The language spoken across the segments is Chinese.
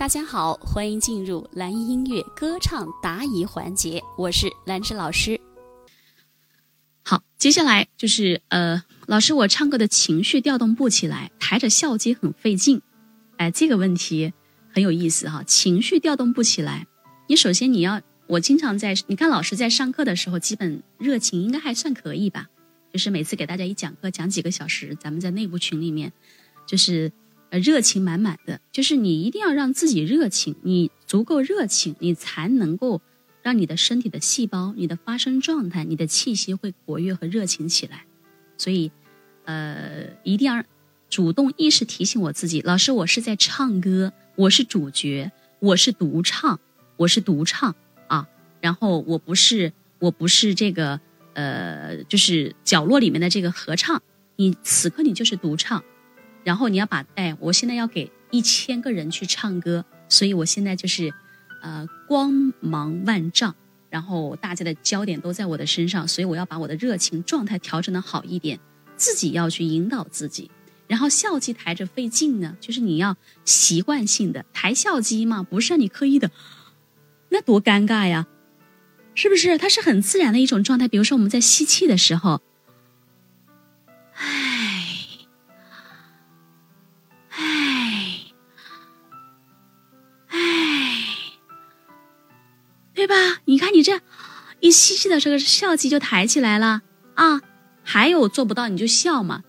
大家好，欢迎进入蓝音乐歌唱答疑环节，我是兰芝老师。好，接下来就是呃，老师，我唱歌的情绪调动不起来，抬着笑肌很费劲。哎，这个问题很有意思哈，情绪调动不起来。你首先你要，我经常在，你看老师在上课的时候，基本热情应该还算可以吧？就是每次给大家一讲课，讲几个小时，咱们在内部群里面，就是。呃，热情满满的，就是你一定要让自己热情，你足够热情，你才能够让你的身体的细胞、你的发声状态、你的气息会活跃和热情起来。所以，呃，一定要主动意识提醒我自己，老师，我是在唱歌，我是主角，我是独唱，我是独唱啊。然后我不是，我不是这个，呃，就是角落里面的这个合唱，你此刻你就是独唱。然后你要把哎，我现在要给一千个人去唱歌，所以我现在就是，呃，光芒万丈，然后大家的焦点都在我的身上，所以我要把我的热情状态调整的好一点，自己要去引导自己。然后笑肌抬着费劲呢，就是你要习惯性的抬笑肌嘛，不是让你刻意的，那多尴尬呀，是不是？它是很自然的一种状态。比如说我们在吸气的时候。对吧？你看你这一吸气的时候，笑肌就抬起来了啊！还有做不到你就笑嘛。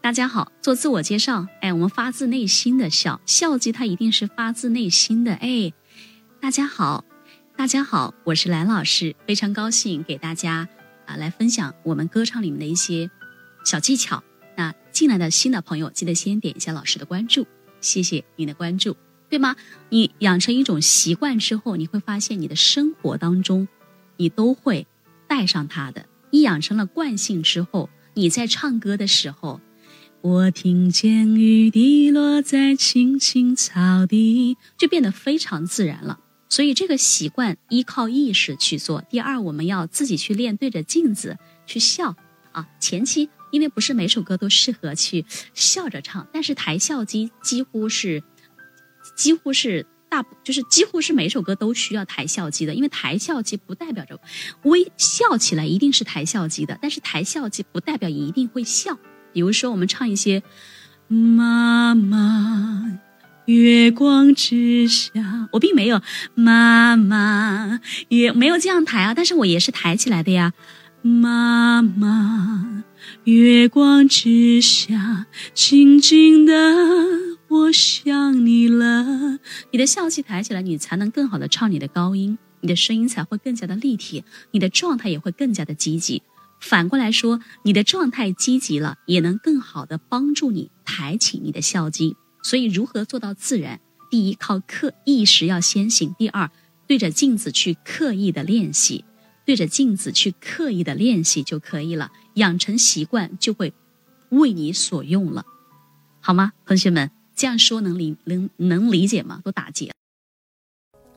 大家好，做自我介绍。哎，我们发自内心的笑，笑肌它一定是发自内心的。哎，大家好，大家好，我是兰老师，非常高兴给大家啊来分享我们歌唱里面的一些小技巧。那进来的新的朋友，记得先点一下老师的关注，谢谢您的关注。对吗？你养成一种习惯之后，你会发现你的生活当中，你都会带上它的。你养成了惯性之后，你在唱歌的时候，我听见雨滴落在青青草地，就变得非常自然了。所以这个习惯依靠意识去做。第二，我们要自己去练，对着镜子去笑啊。前期因为不是每首歌都适合去笑着唱，但是台笑肌几乎是。几乎是大，就是几乎是每首歌都需要抬笑肌的，因为抬笑肌不代表着微笑起来一定是抬笑肌的，但是抬笑肌不代表一定会笑。比如说我们唱一些“妈妈月光之下”，我并没有“妈妈”也没有这样抬啊，但是我也是抬起来的呀，“妈妈月光之下，静静的”。我想你了，你的笑气抬起来，你才能更好的唱你的高音，你的声音才会更加的立体，你的状态也会更加的积极。反过来说，你的状态积极了，也能更好的帮助你抬起你的笑肌。所以，如何做到自然？第一，靠刻意识要先行；第二，对着镜子去刻意的练习，对着镜子去刻意的练习就可以了。养成习惯就会为你所用了，好吗，同学们？这样说能理能能理解吗？都打结。